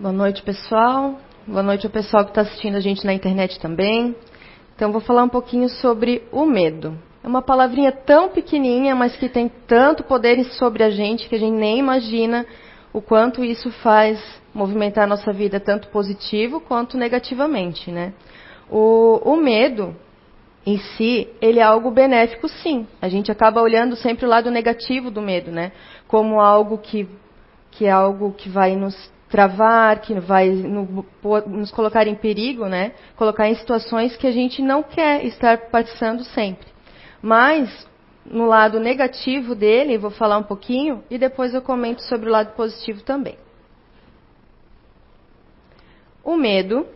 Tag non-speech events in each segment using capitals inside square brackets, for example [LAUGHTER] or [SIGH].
Boa noite, pessoal. Boa noite ao pessoal que está assistindo a gente na internet também. Então, vou falar um pouquinho sobre o medo. É uma palavrinha tão pequenininha, mas que tem tanto poder sobre a gente que a gente nem imagina o quanto isso faz movimentar a nossa vida, tanto positivo quanto negativamente, né? O, o medo, em si, ele é algo benéfico, sim. A gente acaba olhando sempre o lado negativo do medo, né? Como algo que, que é algo que vai nos travar, que vai no, nos colocar em perigo, né? Colocar em situações que a gente não quer estar passando sempre. Mas no lado negativo dele, vou falar um pouquinho e depois eu comento sobre o lado positivo também. O medo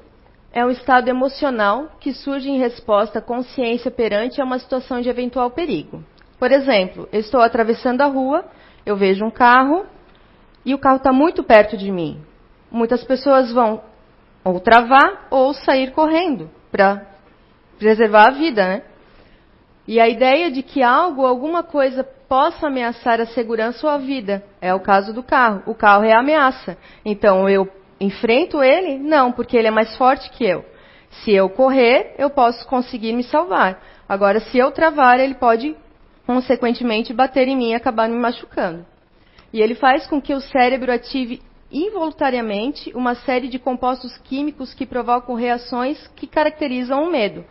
é um estado emocional que surge em resposta à consciência perante a uma situação de eventual perigo. Por exemplo, eu estou atravessando a rua, eu vejo um carro e o carro está muito perto de mim. Muitas pessoas vão ou travar ou sair correndo para preservar a vida, né? E a ideia de que algo, alguma coisa possa ameaçar a segurança ou a vida é o caso do carro. O carro é a ameaça. Então eu Enfrento ele? Não, porque ele é mais forte que eu. Se eu correr, eu posso conseguir me salvar. Agora, se eu travar, ele pode, consequentemente, bater em mim e acabar me machucando. E ele faz com que o cérebro ative involuntariamente uma série de compostos químicos que provocam reações que caracterizam o medo.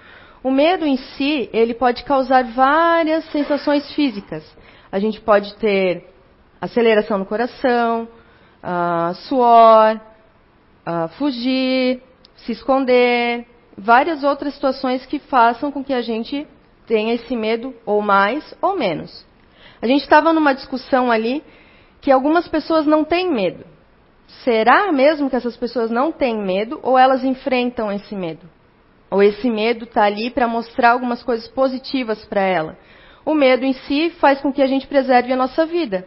O medo em si, ele pode causar várias sensações físicas. A gente pode ter aceleração no coração, uh, suor, uh, fugir, se esconder, várias outras situações que façam com que a gente tenha esse medo, ou mais ou menos. A gente estava numa discussão ali que algumas pessoas não têm medo. Será mesmo que essas pessoas não têm medo ou elas enfrentam esse medo? Ou esse medo está ali para mostrar algumas coisas positivas para ela? O medo em si faz com que a gente preserve a nossa vida.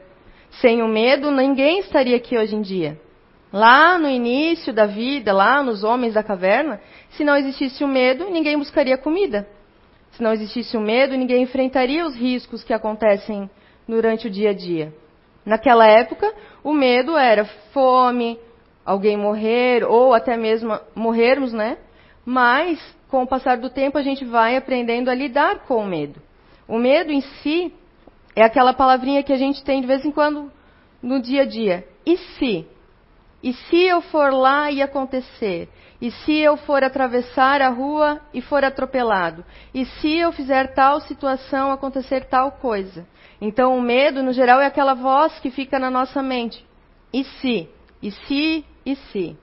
Sem o medo, ninguém estaria aqui hoje em dia. Lá no início da vida, lá nos homens da caverna, se não existisse o medo, ninguém buscaria comida. Se não existisse o medo, ninguém enfrentaria os riscos que acontecem durante o dia a dia. Naquela época, o medo era fome, alguém morrer, ou até mesmo morrermos, né? Mas, com o passar do tempo, a gente vai aprendendo a lidar com o medo. O medo em si é aquela palavrinha que a gente tem de vez em quando no dia a dia. E se? E se eu for lá e acontecer? E se eu for atravessar a rua e for atropelado? E se eu fizer tal situação acontecer tal coisa? Então o medo, no geral, é aquela voz que fica na nossa mente. E se? E se? E se?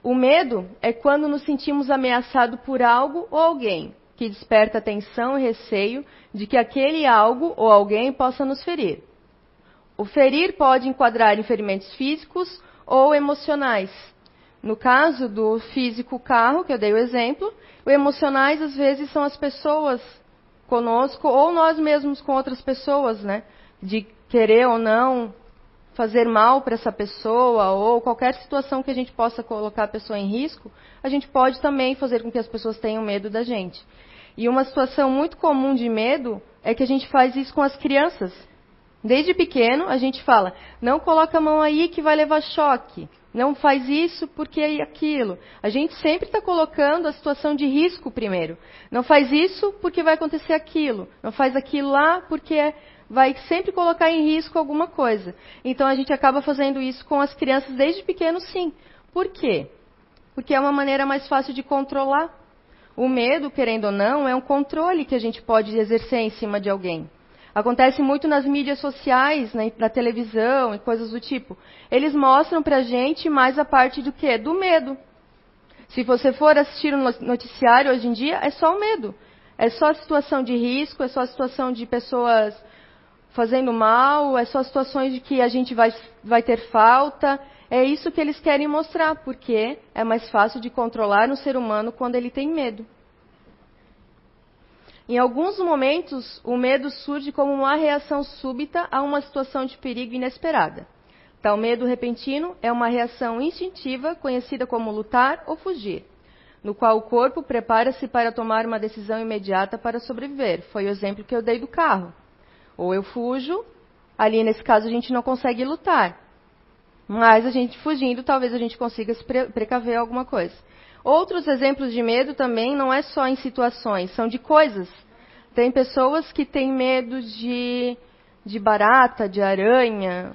O medo é quando nos sentimos ameaçados por algo ou alguém que desperta tensão e receio de que aquele algo ou alguém possa nos ferir. O ferir pode enquadrar em ferimentos físicos ou emocionais. No caso do físico carro, que eu dei o exemplo, o emocionais às vezes são as pessoas conosco ou nós mesmos com outras pessoas, né? De querer ou não fazer mal para essa pessoa ou qualquer situação que a gente possa colocar a pessoa em risco, a gente pode também fazer com que as pessoas tenham medo da gente. E uma situação muito comum de medo é que a gente faz isso com as crianças. Desde pequeno, a gente fala: não coloca a mão aí que vai levar choque. Não faz isso porque é aquilo. A gente sempre está colocando a situação de risco primeiro. Não faz isso porque vai acontecer aquilo. Não faz aquilo lá porque vai sempre colocar em risco alguma coisa. Então a gente acaba fazendo isso com as crianças desde pequeno, sim. Por quê? Porque é uma maneira mais fácil de controlar. O medo, querendo ou não, é um controle que a gente pode exercer em cima de alguém. Acontece muito nas mídias sociais, né, na televisão e coisas do tipo. Eles mostram pra gente mais a parte do quê? Do medo. Se você for assistir um noticiário hoje em dia, é só o medo. É só a situação de risco, é só a situação de pessoas fazendo mal, é só situações de que a gente vai, vai ter falta. É isso que eles querem mostrar, porque é mais fácil de controlar no ser humano quando ele tem medo. Em alguns momentos, o medo surge como uma reação súbita a uma situação de perigo inesperada. Tal medo repentino é uma reação instintiva conhecida como lutar ou fugir, no qual o corpo prepara-se para tomar uma decisão imediata para sobreviver. Foi o exemplo que eu dei do carro. Ou eu fujo, ali nesse caso a gente não consegue lutar. Mas a gente fugindo, talvez a gente consiga se precaver alguma coisa. Outros exemplos de medo também não é só em situações, são de coisas. Tem pessoas que têm medo de, de barata, de aranha,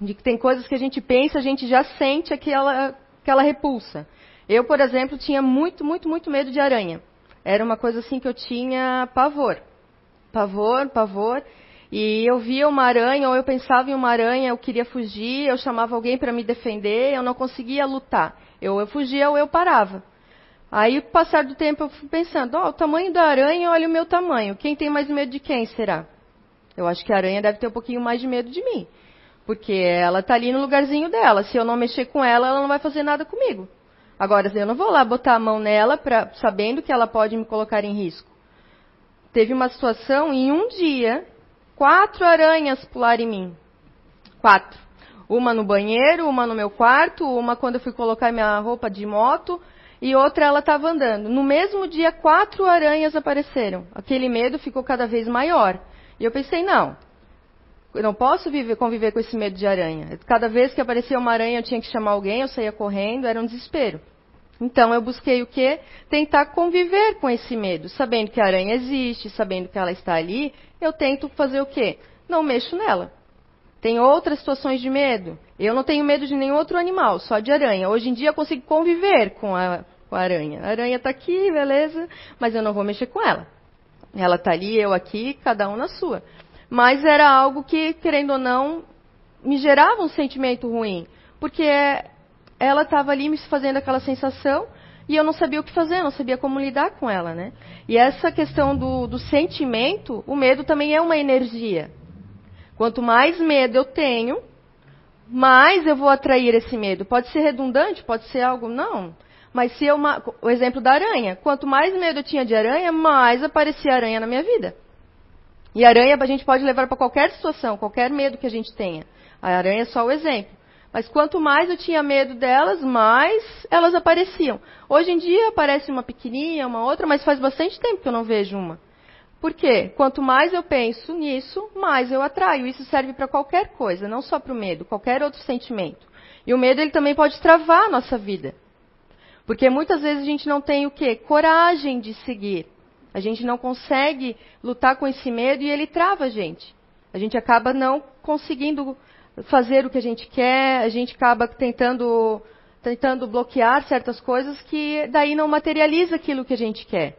de que tem coisas que a gente pensa, a gente já sente aquela, aquela repulsa. Eu, por exemplo, tinha muito, muito, muito medo de aranha. Era uma coisa assim que eu tinha pavor. Pavor, pavor. E eu via uma aranha, ou eu pensava em uma aranha, eu queria fugir, eu chamava alguém para me defender, eu não conseguia lutar. Eu, eu fugia ou eu parava. Aí, com o passar do tempo, eu fui pensando, ó, oh, o tamanho da aranha, olha o meu tamanho. Quem tem mais medo de quem será? Eu acho que a aranha deve ter um pouquinho mais de medo de mim. Porque ela está ali no lugarzinho dela. Se eu não mexer com ela, ela não vai fazer nada comigo. Agora, eu não vou lá botar a mão nela pra, sabendo que ela pode me colocar em risco. Teve uma situação em um dia, quatro aranhas pularam em mim. Quatro. Uma no banheiro, uma no meu quarto, uma quando eu fui colocar minha roupa de moto e outra ela estava andando. No mesmo dia, quatro aranhas apareceram. Aquele medo ficou cada vez maior. E eu pensei, não, eu não posso viver, conviver com esse medo de aranha. Cada vez que aparecia uma aranha, eu tinha que chamar alguém, eu saía correndo, era um desespero. Então eu busquei o quê? Tentar conviver com esse medo, sabendo que a aranha existe, sabendo que ela está ali, eu tento fazer o quê? Não mexo nela. Tem outras situações de medo. Eu não tenho medo de nenhum outro animal, só de aranha. Hoje em dia eu consigo conviver com a, com a aranha. A aranha está aqui, beleza, mas eu não vou mexer com ela. Ela está ali, eu aqui, cada um na sua. Mas era algo que, querendo ou não, me gerava um sentimento ruim. Porque ela estava ali me fazendo aquela sensação e eu não sabia o que fazer, não sabia como lidar com ela, né? E essa questão do, do sentimento, o medo também é uma energia. Quanto mais medo eu tenho, mais eu vou atrair esse medo. Pode ser redundante, pode ser algo não. Mas se eu, o exemplo da aranha, quanto mais medo eu tinha de aranha, mais aparecia aranha na minha vida. E aranha a gente pode levar para qualquer situação, qualquer medo que a gente tenha. A aranha é só o exemplo. Mas quanto mais eu tinha medo delas, mais elas apareciam. Hoje em dia aparece uma pequenininha, uma outra, mas faz bastante tempo que eu não vejo uma. Por quê? Quanto mais eu penso nisso, mais eu atraio. Isso serve para qualquer coisa, não só para o medo, qualquer outro sentimento. E o medo ele também pode travar a nossa vida. Porque muitas vezes a gente não tem o quê? Coragem de seguir. A gente não consegue lutar com esse medo e ele trava a gente. A gente acaba não conseguindo fazer o que a gente quer, a gente acaba tentando, tentando bloquear certas coisas que daí não materializa aquilo que a gente quer.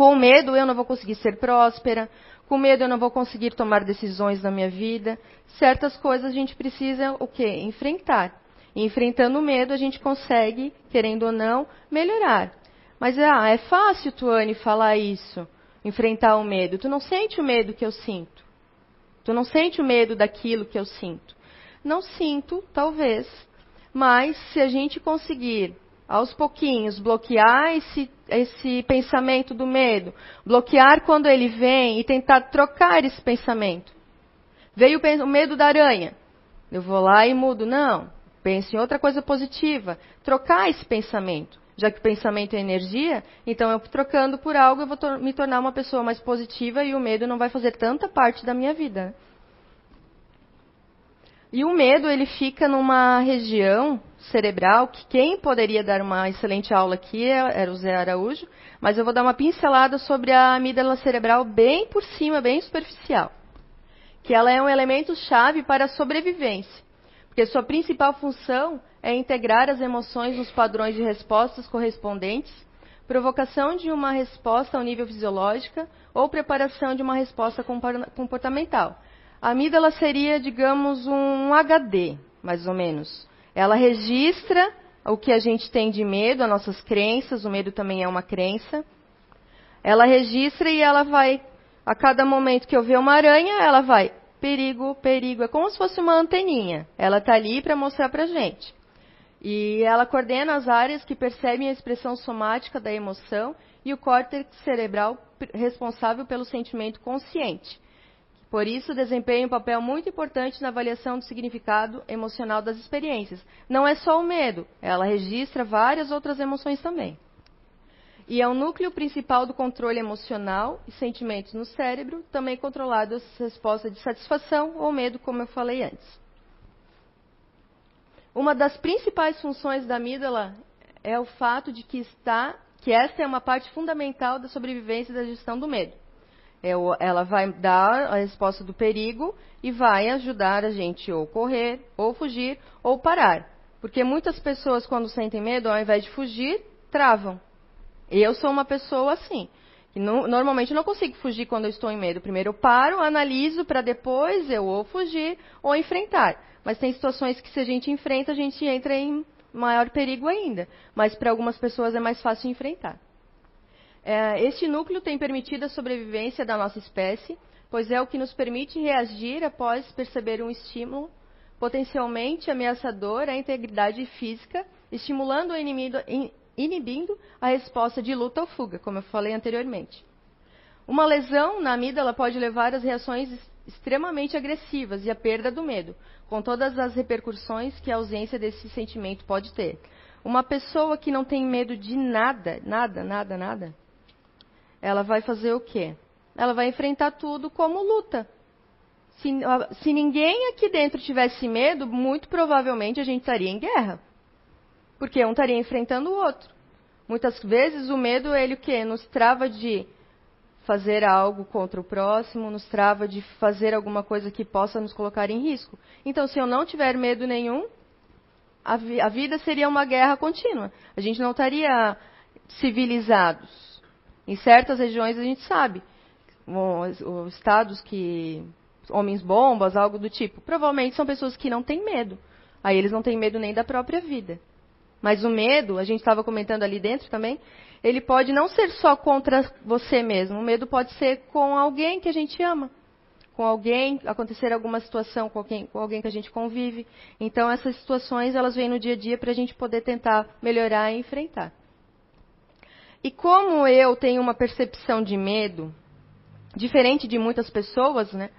Com medo eu não vou conseguir ser próspera, com medo eu não vou conseguir tomar decisões na minha vida. Certas coisas a gente precisa o quê? Enfrentar. E enfrentando o medo a gente consegue, querendo ou não, melhorar. Mas ah, é fácil, Tuane, falar isso, enfrentar o medo. Tu não sente o medo que eu sinto. Tu não sente o medo daquilo que eu sinto. Não sinto, talvez, mas se a gente conseguir, aos pouquinhos, bloquear esse, esse pensamento do medo, bloquear quando ele vem e tentar trocar esse pensamento. Veio o medo da aranha. Eu vou lá e mudo. Não. Pense em outra coisa positiva. Trocar esse pensamento. Já que o pensamento é energia, então eu trocando por algo, eu vou me tornar uma pessoa mais positiva e o medo não vai fazer tanta parte da minha vida. E o medo, ele fica numa região cerebral que quem poderia dar uma excelente aula aqui é, era o Zé Araújo, mas eu vou dar uma pincelada sobre a amígdala cerebral bem por cima, bem superficial. Que ela é um elemento chave para a sobrevivência, porque sua principal função é integrar as emoções nos padrões de respostas correspondentes, provocação de uma resposta ao nível fisiológica ou preparação de uma resposta comportamental a amígdala seria, digamos, um HD, mais ou menos. Ela registra o que a gente tem de medo, as nossas crenças, o medo também é uma crença. Ela registra e ela vai, a cada momento que eu ver uma aranha, ela vai, perigo, perigo. É como se fosse uma anteninha. Ela está ali para mostrar para a gente. E ela coordena as áreas que percebem a expressão somática da emoção e o córtex cerebral responsável pelo sentimento consciente. Por isso, desempenha um papel muito importante na avaliação do significado emocional das experiências. Não é só o medo, ela registra várias outras emoções também. e é o núcleo principal do controle emocional e sentimentos no cérebro, também controlado as respostas de satisfação ou medo, como eu falei antes. Uma das principais funções da amígdala é o fato de que está que esta é uma parte fundamental da sobrevivência e da gestão do medo. É ela vai dar a resposta do perigo e vai ajudar a gente ou correr, ou fugir, ou parar. Porque muitas pessoas, quando sentem medo, ao invés de fugir, travam. Eu sou uma pessoa assim. Não, normalmente não consigo fugir quando eu estou em medo. Primeiro eu paro, analiso para depois eu ou fugir ou enfrentar. Mas tem situações que se a gente enfrenta, a gente entra em maior perigo ainda. Mas para algumas pessoas é mais fácil enfrentar. É, este núcleo tem permitido a sobrevivência da nossa espécie, pois é o que nos permite reagir após perceber um estímulo potencialmente ameaçador à integridade física, estimulando o inimigo, inibindo a resposta de luta ou fuga, como eu falei anteriormente. Uma lesão na amígdala pode levar às reações extremamente agressivas e à perda do medo, com todas as repercussões que a ausência desse sentimento pode ter. Uma pessoa que não tem medo de nada, nada, nada, nada, ela vai fazer o quê? Ela vai enfrentar tudo como luta. Se, se ninguém aqui dentro tivesse medo, muito provavelmente a gente estaria em guerra. Porque um estaria enfrentando o outro. Muitas vezes o medo, ele o quê? Nos trava de fazer algo contra o próximo, nos trava de fazer alguma coisa que possa nos colocar em risco. Então, se eu não tiver medo nenhum, a, vi a vida seria uma guerra contínua. A gente não estaria civilizados. Em certas regiões a gente sabe, os estados que homens bombas, algo do tipo, provavelmente são pessoas que não têm medo. Aí eles não têm medo nem da própria vida. Mas o medo, a gente estava comentando ali dentro também, ele pode não ser só contra você mesmo. O medo pode ser com alguém que a gente ama, com alguém, acontecer alguma situação com alguém, com alguém que a gente convive. Então essas situações elas vêm no dia a dia para a gente poder tentar melhorar e enfrentar. E como eu tenho uma percepção de medo diferente de muitas pessoas, né?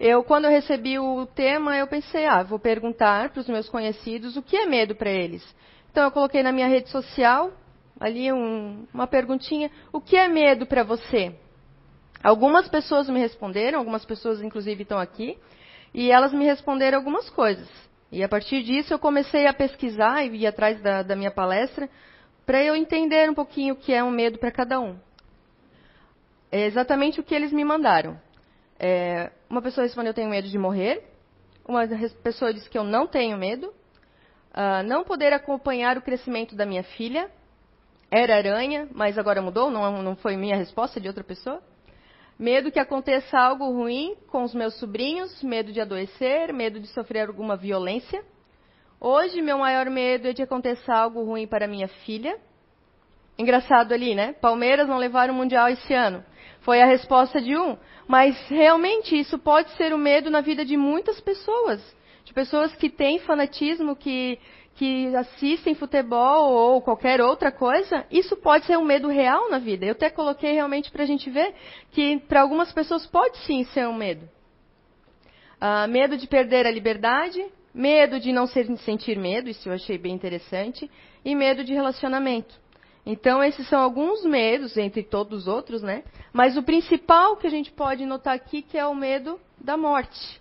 Eu, quando eu recebi o tema, eu pensei, ah, vou perguntar para os meus conhecidos o que é medo para eles. Então eu coloquei na minha rede social ali um, uma perguntinha: o que é medo para você? Algumas pessoas me responderam, algumas pessoas inclusive estão aqui, e elas me responderam algumas coisas. E a partir disso eu comecei a pesquisar e ir atrás da, da minha palestra para eu entender um pouquinho o que é um medo para cada um. É exatamente o que eles me mandaram. É, uma pessoa respondeu: Eu tenho medo de morrer. Uma pessoa disse que eu não tenho medo. Uh, não poder acompanhar o crescimento da minha filha. Era aranha, mas agora mudou, não, não foi minha resposta, de outra pessoa. Medo que aconteça algo ruim com os meus sobrinhos, medo de adoecer, medo de sofrer alguma violência. Hoje, meu maior medo é de acontecer algo ruim para minha filha. Engraçado ali, né? Palmeiras não levaram o Mundial esse ano. Foi a resposta de um. Mas realmente isso pode ser o medo na vida de muitas pessoas. De pessoas que têm fanatismo, que, que assistem futebol ou qualquer outra coisa. Isso pode ser um medo real na vida. Eu até coloquei realmente para a gente ver que para algumas pessoas pode sim ser um medo. Uh, medo de perder a liberdade, medo de não sentir medo, isso eu achei bem interessante, e medo de relacionamento. Então, esses são alguns medos, entre todos os outros, né? Mas o principal que a gente pode notar aqui que é o medo da morte.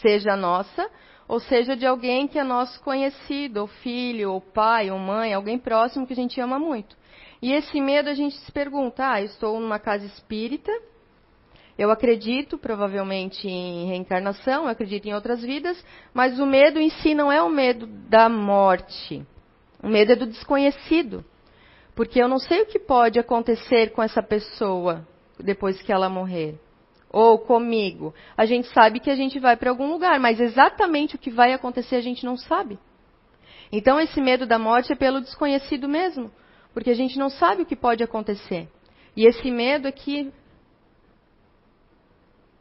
Seja nossa, ou seja de alguém que é nosso conhecido, ou filho, ou pai, ou mãe, alguém próximo que a gente ama muito. E esse medo a gente se pergunta, ah, estou numa casa espírita, eu acredito provavelmente em reencarnação, eu acredito em outras vidas, mas o medo em si não é o medo da morte. O medo é do desconhecido. Porque eu não sei o que pode acontecer com essa pessoa depois que ela morrer. Ou comigo. A gente sabe que a gente vai para algum lugar, mas exatamente o que vai acontecer a gente não sabe. Então esse medo da morte é pelo desconhecido mesmo. Porque a gente não sabe o que pode acontecer. E esse medo é que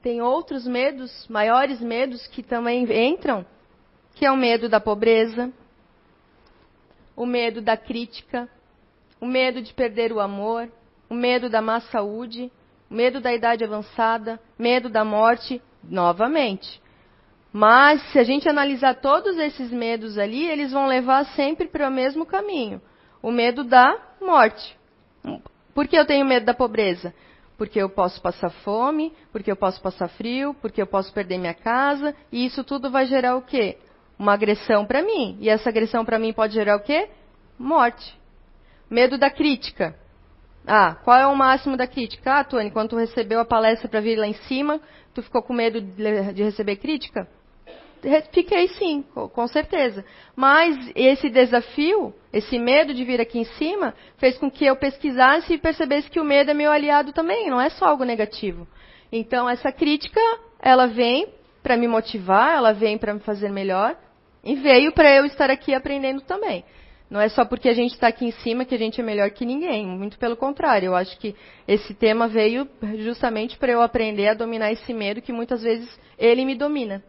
tem outros medos, maiores medos que também entram, que é o medo da pobreza, o medo da crítica, o medo de perder o amor, o medo da má saúde, o medo da idade avançada, medo da morte, novamente. Mas se a gente analisar todos esses medos ali, eles vão levar sempre para o mesmo caminho, o medo da morte. Por que eu tenho medo da pobreza? Porque eu posso passar fome, porque eu posso passar frio, porque eu posso perder minha casa, e isso tudo vai gerar o quê? Uma agressão para mim. E essa agressão para mim pode gerar o quê? Morte. Medo da crítica. Ah, qual é o máximo da crítica? Ah, Tony, quando tu recebeu a palestra para vir lá em cima, tu ficou com medo de receber crítica? Fiquei sim, com certeza. Mas esse desafio, esse medo de vir aqui em cima, fez com que eu pesquisasse e percebesse que o medo é meu aliado também, não é só algo negativo. Então, essa crítica, ela vem para me motivar, ela vem para me fazer melhor, e veio para eu estar aqui aprendendo também. Não é só porque a gente está aqui em cima que a gente é melhor que ninguém, muito pelo contrário. Eu acho que esse tema veio justamente para eu aprender a dominar esse medo que muitas vezes ele me domina.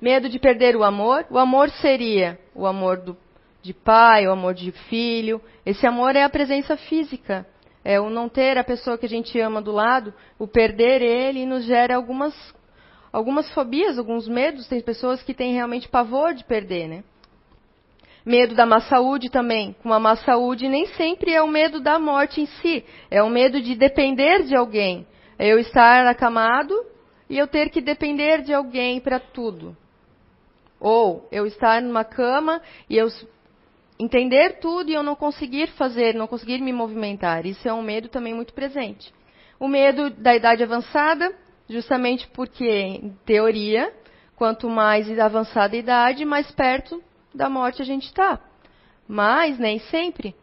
Medo de perder o amor. O amor seria o amor do, de pai, o amor de filho. Esse amor é a presença física. É o não ter a pessoa que a gente ama do lado, o perder ele nos gera algumas, algumas fobias, alguns medos. Tem pessoas que têm realmente pavor de perder, né? Medo da má saúde também. Com a má saúde nem sempre é o medo da morte em si, é o medo de depender de alguém. É eu estar acamado e eu ter que depender de alguém para tudo. Ou eu estar numa cama e eu entender tudo e eu não conseguir fazer, não conseguir me movimentar. Isso é um medo também muito presente. O medo da idade avançada, justamente porque, em teoria, quanto mais avançada a idade, mais perto da morte a gente está. Mas nem sempre.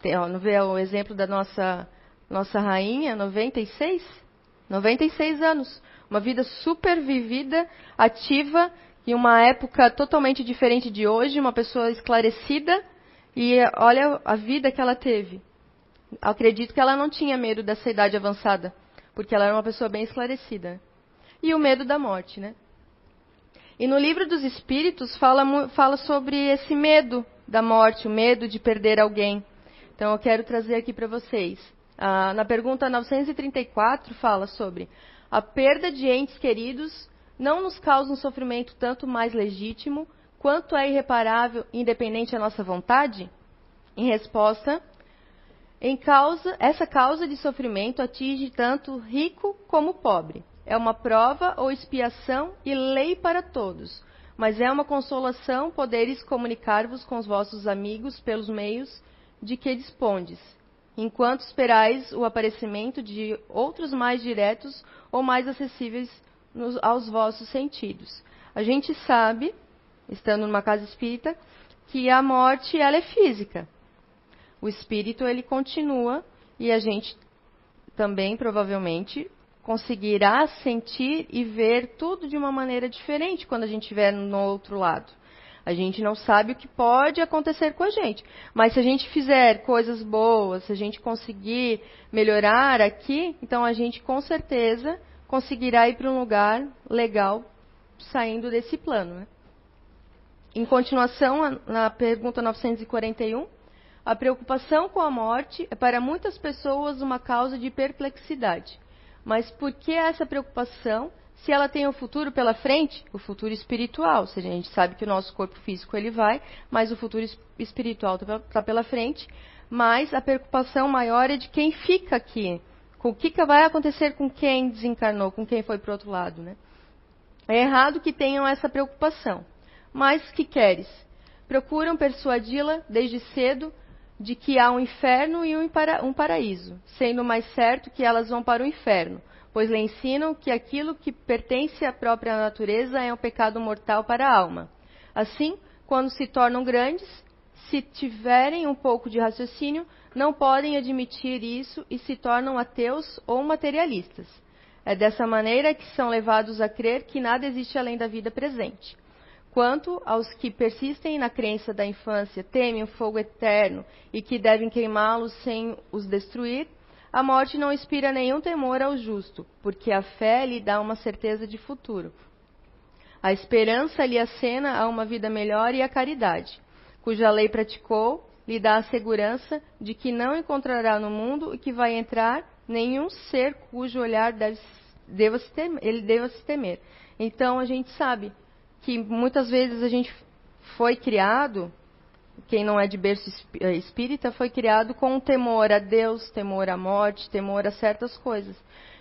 Tem, ó, vê o exemplo da nossa, nossa rainha, 96? 96 anos. Uma vida super vivida, ativa, em uma época totalmente diferente de hoje, uma pessoa esclarecida, e olha a vida que ela teve. Acredito que ela não tinha medo dessa idade avançada, porque ela era uma pessoa bem esclarecida. E o medo da morte, né? E no livro dos Espíritos fala, fala sobre esse medo da morte, o medo de perder alguém. Então eu quero trazer aqui para vocês. Ah, na pergunta 934 fala sobre a perda de entes queridos não nos causa um sofrimento tanto mais legítimo quanto é irreparável, independente da nossa vontade? Em resposta, em causa, essa causa de sofrimento atinge tanto rico como pobre é uma prova ou expiação e lei para todos, mas é uma consolação poderes comunicar-vos com os vossos amigos pelos meios de que dispondes, enquanto esperais o aparecimento de outros mais diretos ou mais acessíveis nos, aos vossos sentidos. A gente sabe, estando numa casa espírita, que a morte ela é física. O espírito ele continua e a gente também provavelmente conseguirá sentir e ver tudo de uma maneira diferente quando a gente estiver no outro lado. A gente não sabe o que pode acontecer com a gente. Mas se a gente fizer coisas boas, se a gente conseguir melhorar aqui, então a gente com certeza conseguirá ir para um lugar legal saindo desse plano. Né? Em continuação, na pergunta 941, a preocupação com a morte é para muitas pessoas uma causa de perplexidade. Mas por que essa preocupação se ela tem o futuro pela frente, o futuro espiritual? Ou seja, a gente sabe que o nosso corpo físico ele vai, mas o futuro espiritual está tá pela frente. Mas a preocupação maior é de quem fica aqui. Com o que, que vai acontecer com quem desencarnou, com quem foi para o outro lado, né? É errado que tenham essa preocupação. Mas que queres? Procuram persuadi-la desde cedo de que há um inferno e um paraíso, sendo mais certo que elas vão para o inferno, pois lhe ensinam que aquilo que pertence à própria natureza é um pecado mortal para a alma. Assim, quando se tornam grandes, se tiverem um pouco de raciocínio, não podem admitir isso e se tornam ateus ou materialistas. É dessa maneira que são levados a crer que nada existe além da vida presente. Quanto aos que persistem na crença da infância, temem o fogo eterno e que devem queimá-los sem os destruir, a morte não inspira nenhum temor ao justo, porque a fé lhe dá uma certeza de futuro. A esperança lhe acena a uma vida melhor e a caridade, cuja lei praticou, lhe dá a segurança de que não encontrará no mundo e que vai entrar nenhum ser cujo olhar deve, deva temer, ele deva se temer. Então a gente sabe que muitas vezes a gente foi criado, quem não é de berço eh, espírita, foi criado com temor a Deus, temor à morte, temor a certas coisas.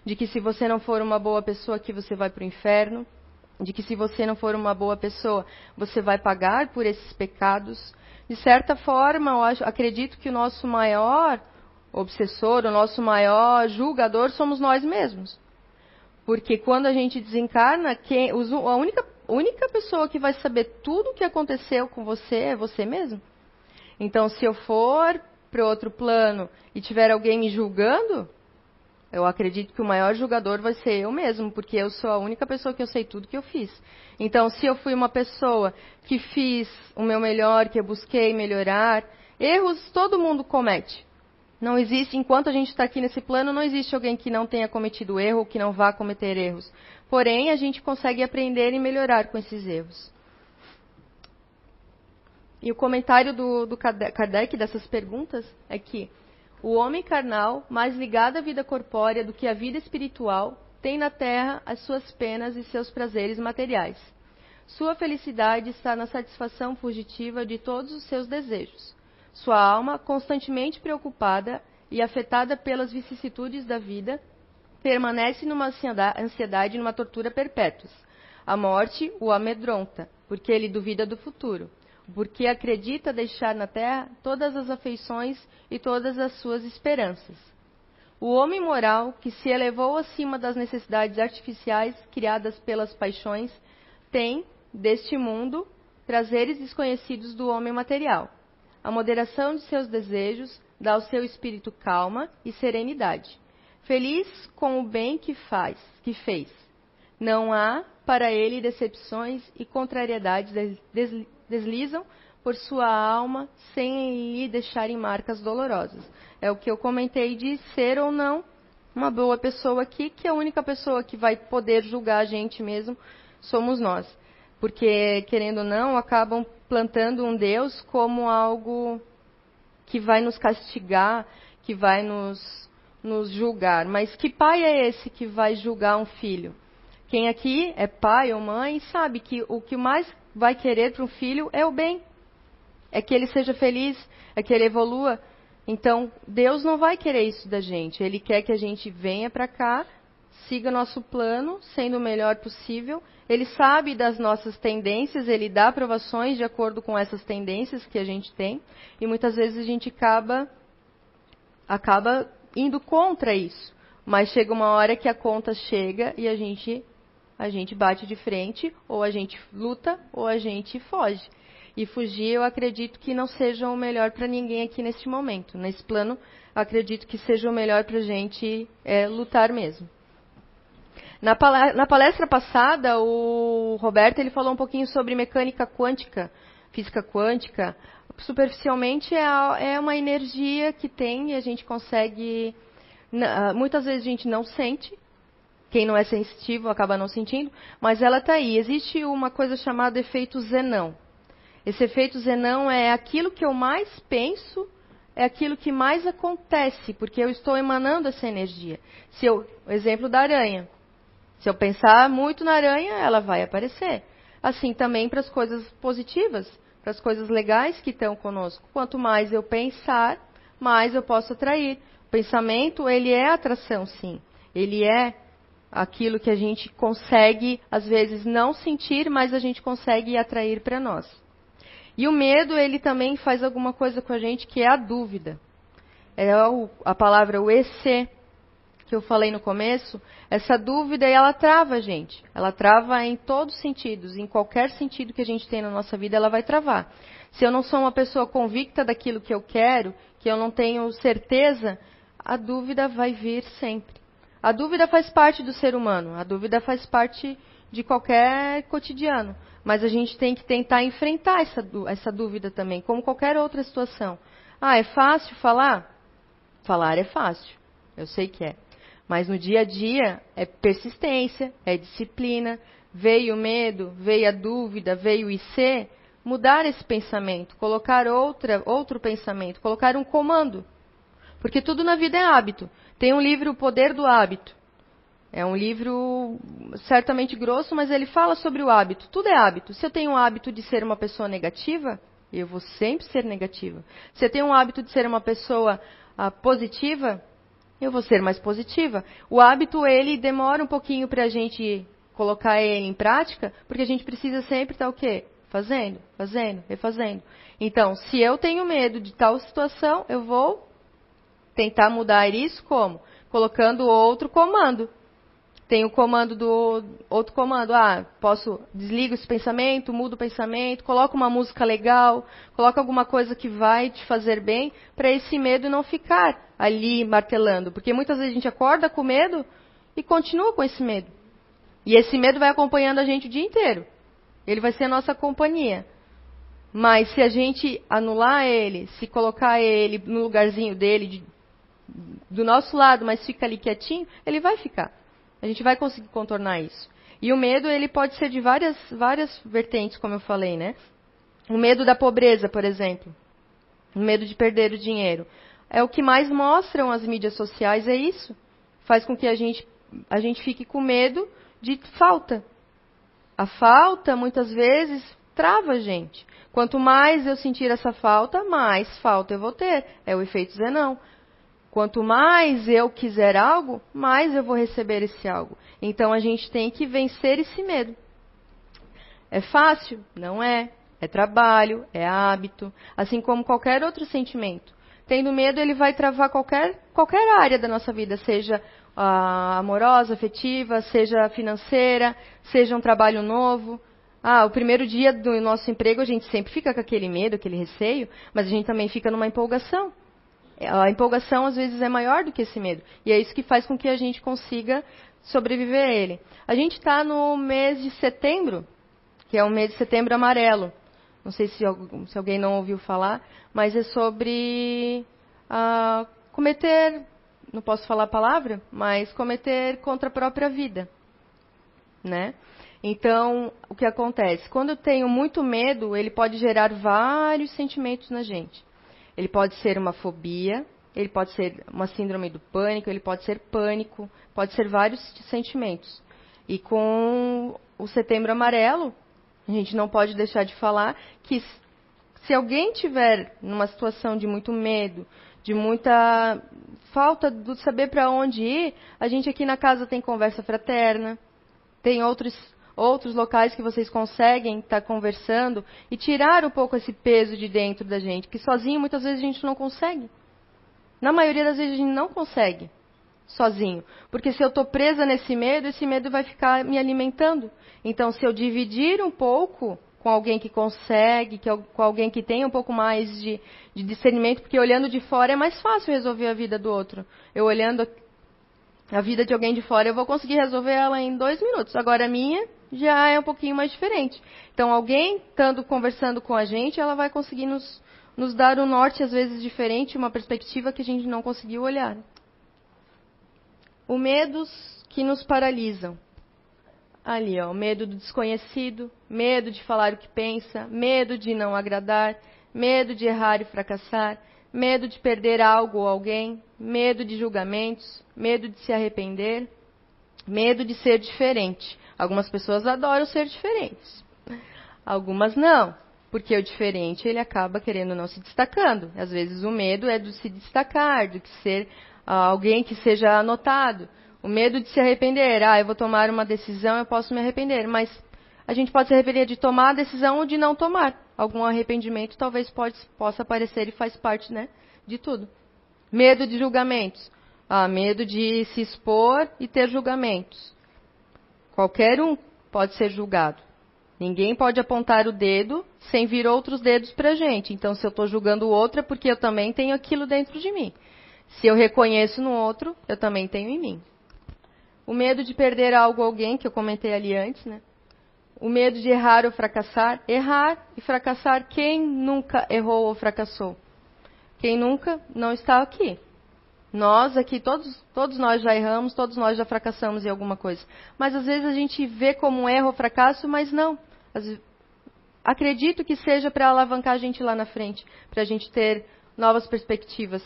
De que se você não for uma boa pessoa aqui, você vai para o inferno. De que se você não for uma boa pessoa, você vai pagar por esses pecados. De certa forma, eu acho, acredito que o nosso maior obsessor, o nosso maior julgador somos nós mesmos. Porque quando a gente desencarna, quem, a única, única pessoa que vai saber tudo o que aconteceu com você é você mesmo. Então, se eu for para outro plano e tiver alguém me julgando, eu acredito que o maior julgador vai ser eu mesmo, porque eu sou a única pessoa que eu sei tudo que eu fiz. Então, se eu fui uma pessoa que fiz o meu melhor, que eu busquei melhorar, erros todo mundo comete. Não existe, enquanto a gente está aqui nesse plano, não existe alguém que não tenha cometido erro ou que não vá cometer erros. Porém, a gente consegue aprender e melhorar com esses erros. E o comentário do, do Kardec dessas perguntas é que o homem carnal, mais ligado à vida corpórea do que à vida espiritual, tem na terra as suas penas e seus prazeres materiais. Sua felicidade está na satisfação fugitiva de todos os seus desejos. Sua alma, constantemente preocupada e afetada pelas vicissitudes da vida, permanece numa ansiedade e numa tortura perpétuas. A morte o amedronta, porque ele duvida do futuro porque acredita deixar na terra todas as afeições e todas as suas esperanças. O homem moral, que se elevou acima das necessidades artificiais criadas pelas paixões, tem, deste mundo, prazeres desconhecidos do homem material. A moderação de seus desejos dá ao seu espírito calma e serenidade. Feliz com o bem que faz, que fez. Não há para ele decepções e contrariedades deslizam por sua alma sem lhe deixarem marcas dolorosas. É o que eu comentei de ser ou não uma boa pessoa aqui, que a única pessoa que vai poder julgar a gente mesmo somos nós. Porque, querendo ou não, acabam plantando um Deus como algo que vai nos castigar, que vai nos, nos julgar. Mas que pai é esse que vai julgar um filho? Quem aqui é pai ou mãe sabe que o que mais vai querer para um filho é o bem. É que ele seja feliz, é que ele evolua. Então, Deus não vai querer isso da gente. Ele quer que a gente venha para cá, siga nosso plano, sendo o melhor possível. Ele sabe das nossas tendências, ele dá aprovações de acordo com essas tendências que a gente tem. E muitas vezes a gente acaba, acaba indo contra isso. Mas chega uma hora que a conta chega e a gente a gente bate de frente, ou a gente luta, ou a gente foge. E fugir, eu acredito que não seja o melhor para ninguém aqui neste momento. Nesse plano, acredito que seja o melhor para a gente é, lutar mesmo. Na palestra passada, o Roberto ele falou um pouquinho sobre mecânica quântica, física quântica. Superficialmente é, é uma energia que tem e a gente consegue. Muitas vezes a gente não sente, quem não é sensitivo acaba não sentindo, mas ela está aí. Existe uma coisa chamada efeito Zenão. Esse efeito Zenão é aquilo que eu mais penso, é aquilo que mais acontece, porque eu estou emanando essa energia. Se eu, o exemplo da aranha. Se eu pensar muito na aranha, ela vai aparecer. Assim também para as coisas positivas, para as coisas legais que estão conosco. Quanto mais eu pensar, mais eu posso atrair. O pensamento, ele é atração, sim. Ele é aquilo que a gente consegue, às vezes, não sentir, mas a gente consegue atrair para nós. E o medo, ele também faz alguma coisa com a gente que é a dúvida. É a palavra o EC, que eu falei no começo, essa dúvida ela trava a gente. Ela trava em todos os sentidos, em qualquer sentido que a gente tem na nossa vida, ela vai travar. Se eu não sou uma pessoa convicta daquilo que eu quero, que eu não tenho certeza, a dúvida vai vir sempre. A dúvida faz parte do ser humano, a dúvida faz parte de qualquer cotidiano. Mas a gente tem que tentar enfrentar essa, essa dúvida também, como qualquer outra situação. Ah, é fácil falar? Falar é fácil, eu sei que é. Mas no dia a dia é persistência, é disciplina. Veio o medo, veio a dúvida, veio o IC, mudar esse pensamento, colocar outra, outro pensamento, colocar um comando. Porque tudo na vida é hábito. Tem um livro, O Poder do Hábito. É um livro certamente grosso, mas ele fala sobre o hábito. Tudo é hábito. Se eu tenho o hábito de ser uma pessoa negativa, Eu vou sempre ser negativa. Se eu tenho um hábito de ser uma pessoa ah, positiva, eu vou ser mais positiva. O hábito, ele demora um pouquinho para a gente colocar ele em prática, porque a gente precisa sempre estar o quê? Fazendo, fazendo, refazendo. Então, se eu tenho medo de tal situação, eu vou tentar mudar isso como? Colocando outro comando. Tem o comando do outro comando. Ah, posso desligo esse pensamento, mudo o pensamento, coloco uma música legal, coloco alguma coisa que vai te fazer bem, para esse medo não ficar ali martelando, porque muitas vezes a gente acorda com medo e continua com esse medo. E esse medo vai acompanhando a gente o dia inteiro. Ele vai ser a nossa companhia. Mas se a gente anular ele, se colocar ele no lugarzinho dele, de, do nosso lado, mas fica ali quietinho, ele vai ficar. A gente vai conseguir contornar isso. E o medo, ele pode ser de várias, várias vertentes, como eu falei, né? O medo da pobreza, por exemplo. O medo de perder o dinheiro. É o que mais mostram as mídias sociais, é isso. Faz com que a gente, a gente fique com medo de falta. A falta, muitas vezes, trava a gente. Quanto mais eu sentir essa falta, mais falta eu vou ter. É o efeito Zenão. Quanto mais eu quiser algo, mais eu vou receber esse algo. Então a gente tem que vencer esse medo. É fácil? Não é. É trabalho, é hábito, assim como qualquer outro sentimento. Tendo medo, ele vai travar qualquer, qualquer área da nossa vida, seja ah, amorosa, afetiva, seja financeira, seja um trabalho novo. Ah, o primeiro dia do nosso emprego a gente sempre fica com aquele medo, aquele receio, mas a gente também fica numa empolgação a empolgação às vezes é maior do que esse medo. E é isso que faz com que a gente consiga sobreviver a ele. A gente está no mês de setembro, que é o mês de setembro amarelo. Não sei se, se alguém não ouviu falar, mas é sobre uh, cometer, não posso falar a palavra, mas cometer contra a própria vida. Né? Então, o que acontece? Quando eu tenho muito medo, ele pode gerar vários sentimentos na gente. Ele pode ser uma fobia, ele pode ser uma síndrome do pânico, ele pode ser pânico, pode ser vários sentimentos. E com o setembro amarelo, a gente não pode deixar de falar que se alguém tiver numa situação de muito medo, de muita falta de saber para onde ir, a gente aqui na casa tem conversa fraterna, tem outros outros locais que vocês conseguem estar tá conversando e tirar um pouco esse peso de dentro da gente, que sozinho muitas vezes a gente não consegue. Na maioria das vezes a gente não consegue sozinho, porque se eu estou presa nesse medo, esse medo vai ficar me alimentando. Então, se eu dividir um pouco com alguém que consegue, que, com alguém que tem um pouco mais de, de discernimento, porque olhando de fora é mais fácil resolver a vida do outro. Eu olhando a vida de alguém de fora, eu vou conseguir resolver ela em dois minutos. Agora a minha já é um pouquinho mais diferente. Então, alguém estando conversando com a gente, ela vai conseguir nos, nos dar um norte, às vezes diferente, uma perspectiva que a gente não conseguiu olhar. O medos que nos paralisam. Ali, ó, medo do desconhecido, medo de falar o que pensa, medo de não agradar, medo de errar e fracassar, medo de perder algo ou alguém, medo de julgamentos, medo de se arrepender, medo de ser diferente. Algumas pessoas adoram ser diferentes, algumas não, porque o diferente ele acaba querendo não se destacando. Às vezes o medo é de se destacar, de ser uh, alguém que seja anotado. O medo de se arrepender. Ah, eu vou tomar uma decisão, eu posso me arrepender. Mas a gente pode se arrepender de tomar a decisão ou de não tomar. Algum arrependimento talvez pode, possa aparecer e faz parte né, de tudo. Medo de julgamentos. Ah, medo de se expor e ter julgamentos. Qualquer um pode ser julgado. Ninguém pode apontar o dedo sem vir outros dedos para a gente. Então, se eu estou julgando o outro, é porque eu também tenho aquilo dentro de mim. Se eu reconheço no outro, eu também tenho em mim. O medo de perder algo ou alguém, que eu comentei ali antes, né? O medo de errar ou fracassar. Errar e fracassar. Quem nunca errou ou fracassou? Quem nunca não está aqui. Nós aqui, todos, todos nós já erramos, todos nós já fracassamos em alguma coisa. Mas às vezes a gente vê como um erro ou fracasso, mas não. acredito que seja para alavancar a gente lá na frente, para a gente ter novas perspectivas.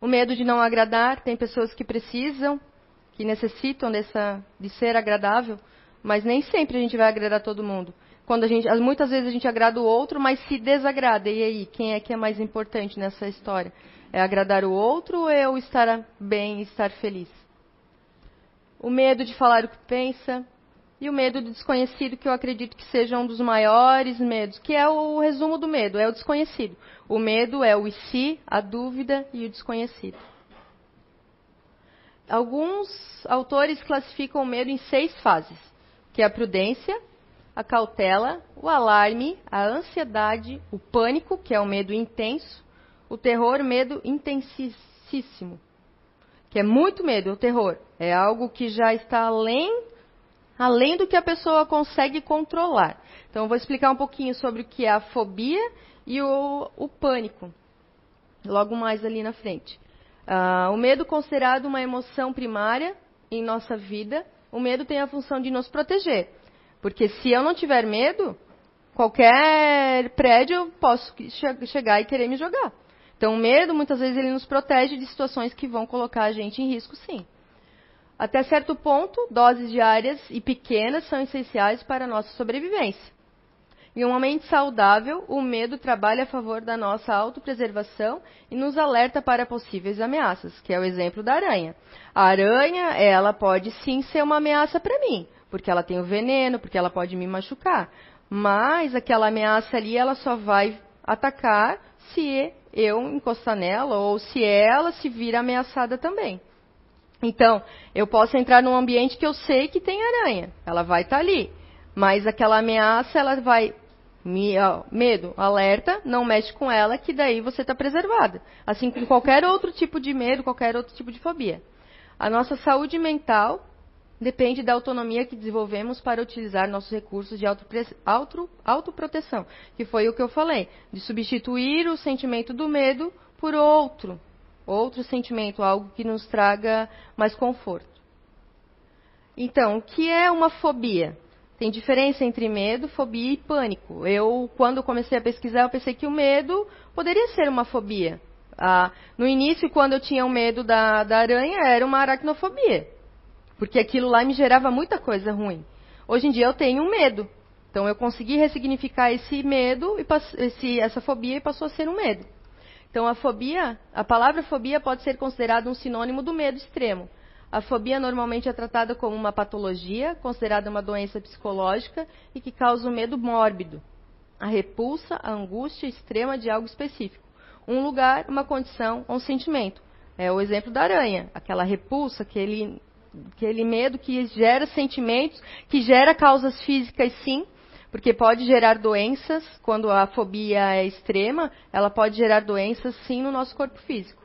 O medo de não agradar, tem pessoas que precisam, que necessitam dessa, de ser agradável mas nem sempre a gente vai agradar todo mundo. Quando a gente, muitas vezes a gente agrada o outro, mas se desagrada. E aí, quem é que é mais importante nessa história? É agradar o outro ou é eu estar bem, estar feliz? O medo de falar o que pensa e o medo do desconhecido, que eu acredito que seja um dos maiores medos, que é o resumo do medo, é o desconhecido. O medo é o e se, a dúvida e o desconhecido. Alguns autores classificam o medo em seis fases, que é a prudência, a cautela, o alarme, a ansiedade, o pânico, que é o medo intenso, o terror, medo intensíssimo, que é muito medo, o terror. É algo que já está além, além do que a pessoa consegue controlar. Então, eu vou explicar um pouquinho sobre o que é a fobia e o, o pânico, logo mais ali na frente. Uh, o medo considerado uma emoção primária em nossa vida, o medo tem a função de nos proteger. Porque se eu não tiver medo, qualquer prédio eu posso chegar e querer me jogar. Então, o medo, muitas vezes, ele nos protege de situações que vão colocar a gente em risco, sim. Até certo ponto, doses diárias e pequenas são essenciais para a nossa sobrevivência. Em uma mente saudável, o medo trabalha a favor da nossa autopreservação e nos alerta para possíveis ameaças, que é o exemplo da aranha. A aranha, ela pode sim ser uma ameaça para mim, porque ela tem o veneno, porque ela pode me machucar. Mas aquela ameaça ali, ela só vai atacar se eu encostar nela ou se ela se vir ameaçada também. Então, eu posso entrar num ambiente que eu sei que tem aranha, ela vai estar tá ali, mas aquela ameaça ela vai me, ó, medo, alerta, não mexe com ela, que daí você está preservada. Assim como qualquer outro tipo de medo, qualquer outro tipo de fobia. A nossa saúde mental depende da autonomia que desenvolvemos para utilizar nossos recursos de auto, autoproteção, que foi o que eu falei, de substituir o sentimento do medo por outro, outro sentimento, algo que nos traga mais conforto. Então, o que é uma fobia? Tem diferença entre medo, fobia e pânico. Eu, quando comecei a pesquisar, eu pensei que o medo poderia ser uma fobia. Ah, no início, quando eu tinha o medo da, da aranha, era uma aracnofobia. Porque aquilo lá me gerava muita coisa ruim. Hoje em dia eu tenho medo. Então eu consegui ressignificar esse medo, e esse, essa fobia, e passou a ser um medo. Então a fobia, a palavra fobia pode ser considerada um sinônimo do medo extremo. A fobia normalmente é tratada como uma patologia, considerada uma doença psicológica e que causa um medo mórbido, a repulsa, a angústia extrema de algo específico. Um lugar, uma condição um sentimento. É o exemplo da aranha, aquela repulsa, aquele aquele medo que gera sentimentos, que gera causas físicas sim, porque pode gerar doenças, quando a fobia é extrema, ela pode gerar doenças sim no nosso corpo físico.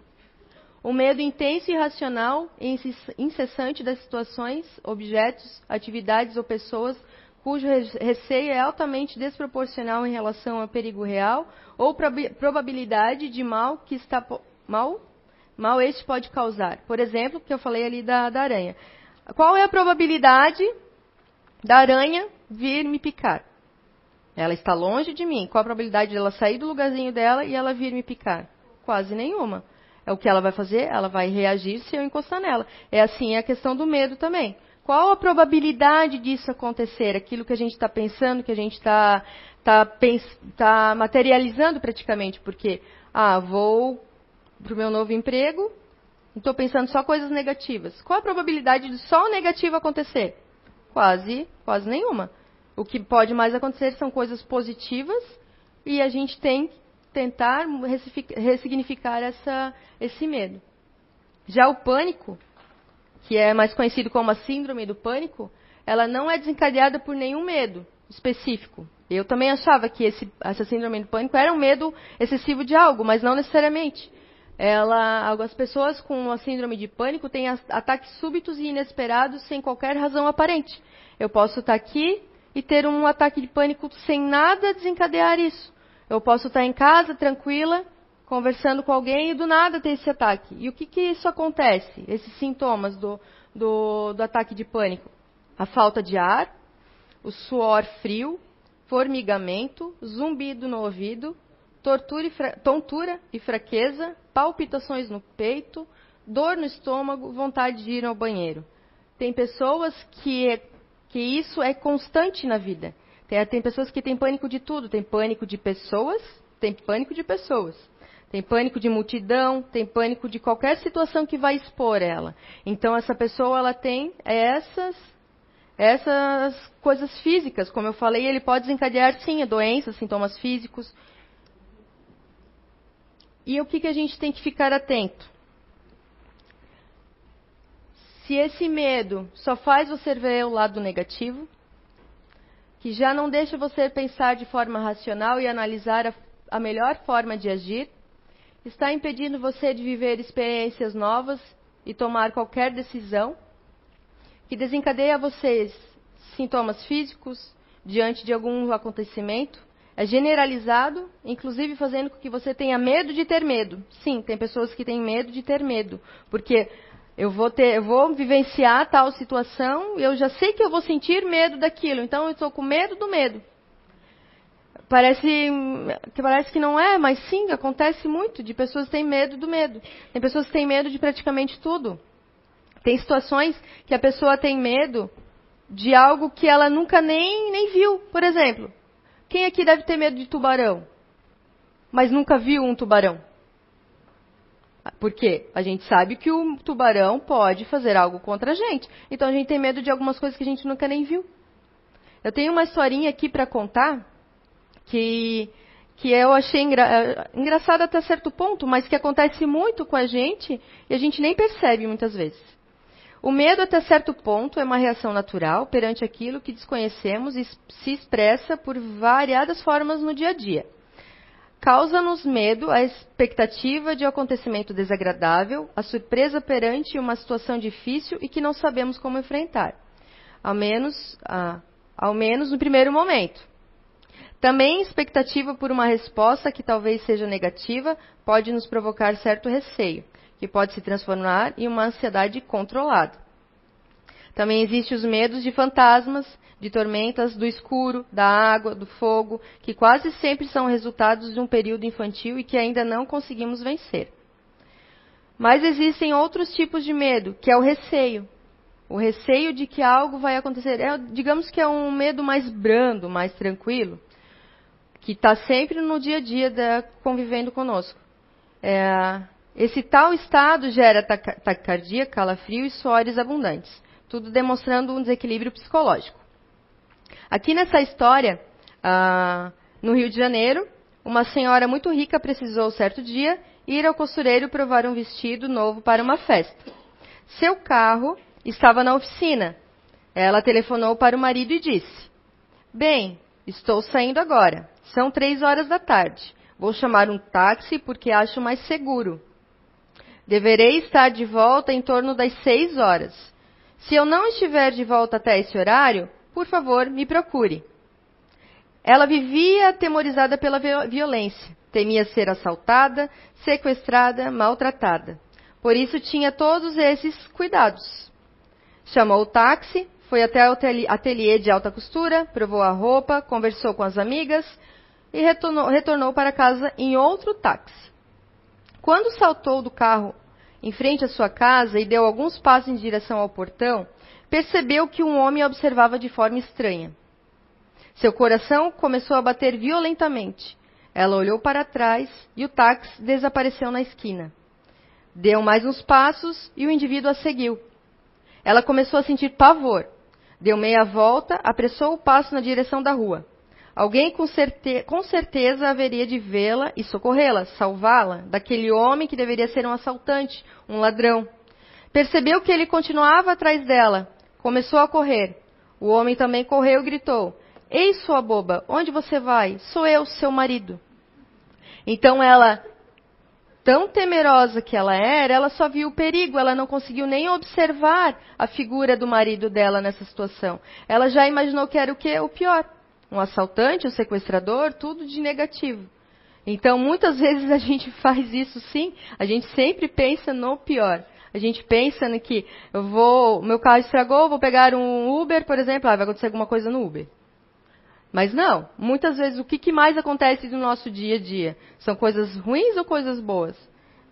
O medo intenso e irracional e incessante das situações, objetos, atividades ou pessoas cujo receio é altamente desproporcional em relação ao perigo real ou probabilidade de mal que está mal mal este pode causar. Por exemplo, que eu falei ali da, da aranha. Qual é a probabilidade da aranha vir me picar? Ela está longe de mim. Qual a probabilidade dela sair do lugarzinho dela e ela vir me picar? Quase nenhuma. É o que ela vai fazer? Ela vai reagir se eu encostar nela. É assim a questão do medo também. Qual a probabilidade disso acontecer? Aquilo que a gente está pensando, que a gente está tá, tá materializando praticamente. Porque, ah, vou para o meu novo emprego, estou pensando só coisas negativas. Qual a probabilidade de só o negativo acontecer? Quase, quase nenhuma. O que pode mais acontecer são coisas positivas e a gente tem que tentar ressignificar essa, esse medo. Já o pânico, que é mais conhecido como a síndrome do pânico, ela não é desencadeada por nenhum medo específico. Eu também achava que esse, essa síndrome do pânico era um medo excessivo de algo, mas não necessariamente ela, as pessoas com a síndrome de pânico têm ataques súbitos e inesperados sem qualquer razão aparente. Eu posso estar aqui e ter um ataque de pânico sem nada desencadear isso. Eu posso estar em casa, tranquila, conversando com alguém e do nada ter esse ataque. E o que, que isso acontece? Esses sintomas do, do, do ataque de pânico? A falta de ar, o suor frio, formigamento, zumbido no ouvido, tortura e tontura e fraqueza, palpitações no peito, dor no estômago, vontade de ir ao banheiro. Tem pessoas que que isso é constante na vida. Tem, tem pessoas que têm pânico de tudo, tem pânico de pessoas, tem pânico de pessoas. Tem pânico de multidão, tem pânico de qualquer situação que vai expor ela. Então essa pessoa ela tem essas essas coisas físicas, como eu falei, ele pode desencadear sim doenças, sintomas físicos. E o que, que a gente tem que ficar atento? Se esse medo só faz você ver o lado negativo, que já não deixa você pensar de forma racional e analisar a, a melhor forma de agir, está impedindo você de viver experiências novas e tomar qualquer decisão que desencadeia vocês sintomas físicos diante de algum acontecimento, é generalizado, inclusive fazendo com que você tenha medo de ter medo. Sim, tem pessoas que têm medo de ter medo, porque eu vou ter, eu vou vivenciar tal situação, e eu já sei que eu vou sentir medo daquilo, então eu estou com medo do medo. Parece que parece que não é, mas sim, acontece muito de pessoas que têm medo do medo. Tem pessoas que têm medo de praticamente tudo. Tem situações que a pessoa tem medo de algo que ela nunca nem, nem viu. Por exemplo, quem aqui deve ter medo de tubarão? Mas nunca viu um tubarão? Porque a gente sabe que o tubarão pode fazer algo contra a gente. Então a gente tem medo de algumas coisas que a gente nunca nem viu. Eu tenho uma historinha aqui para contar que, que eu achei engra, engraçada até certo ponto, mas que acontece muito com a gente e a gente nem percebe muitas vezes. O medo, até certo ponto, é uma reação natural perante aquilo que desconhecemos e se expressa por variadas formas no dia a dia. Causa-nos medo a expectativa de um acontecimento desagradável, a surpresa perante uma situação difícil e que não sabemos como enfrentar, ao menos, ah, ao menos no primeiro momento. Também expectativa por uma resposta que talvez seja negativa pode nos provocar certo receio que pode se transformar em uma ansiedade controlada. Também existem os medos de fantasmas, de tormentas, do escuro, da água, do fogo, que quase sempre são resultados de um período infantil e que ainda não conseguimos vencer. Mas existem outros tipos de medo, que é o receio. O receio de que algo vai acontecer. É, digamos que é um medo mais brando, mais tranquilo, que está sempre no dia a dia da, convivendo conosco. É, esse tal estado gera taquicardia, calafrio e suores abundantes, tudo demonstrando um desequilíbrio psicológico. Aqui nessa história, ah, no Rio de Janeiro, uma senhora muito rica precisou, certo dia, ir ao costureiro provar um vestido novo para uma festa. Seu carro estava na oficina. Ela telefonou para o marido e disse: Bem, estou saindo agora. São três horas da tarde. Vou chamar um táxi porque acho mais seguro. Deverei estar de volta em torno das seis horas. Se eu não estiver de volta até esse horário, por favor, me procure. Ela vivia atemorizada pela violência. Temia ser assaltada, sequestrada, maltratada. Por isso tinha todos esses cuidados. Chamou o táxi, foi até o ateliê de alta costura, provou a roupa, conversou com as amigas e retornou, retornou para casa em outro táxi. Quando saltou do carro em frente à sua casa e deu alguns passos em direção ao portão, percebeu que um homem a observava de forma estranha. Seu coração começou a bater violentamente. Ela olhou para trás e o táxi desapareceu na esquina. Deu mais uns passos e o indivíduo a seguiu. Ela começou a sentir pavor. Deu meia volta, apressou o passo na direção da rua. Alguém com, certe com certeza haveria de vê-la e socorrê-la, salvá-la daquele homem que deveria ser um assaltante, um ladrão. Percebeu que ele continuava atrás dela. Começou a correr. O homem também correu e gritou: Ei, sua boba, onde você vai? Sou eu, seu marido. Então ela, tão temerosa que ela era, ela só viu o perigo, ela não conseguiu nem observar a figura do marido dela nessa situação. Ela já imaginou que era o que? O pior um assaltante, um sequestrador, tudo de negativo. Então, muitas [LAUGHS] vezes a gente faz isso sim, a gente sempre pensa no pior. A gente pensa no que eu vou, meu carro estragou, vou pegar um Uber, por exemplo, ah, vai acontecer alguma coisa no Uber. Mas não, muitas vezes o que, que mais acontece no nosso dia a dia? São coisas ruins ou coisas boas?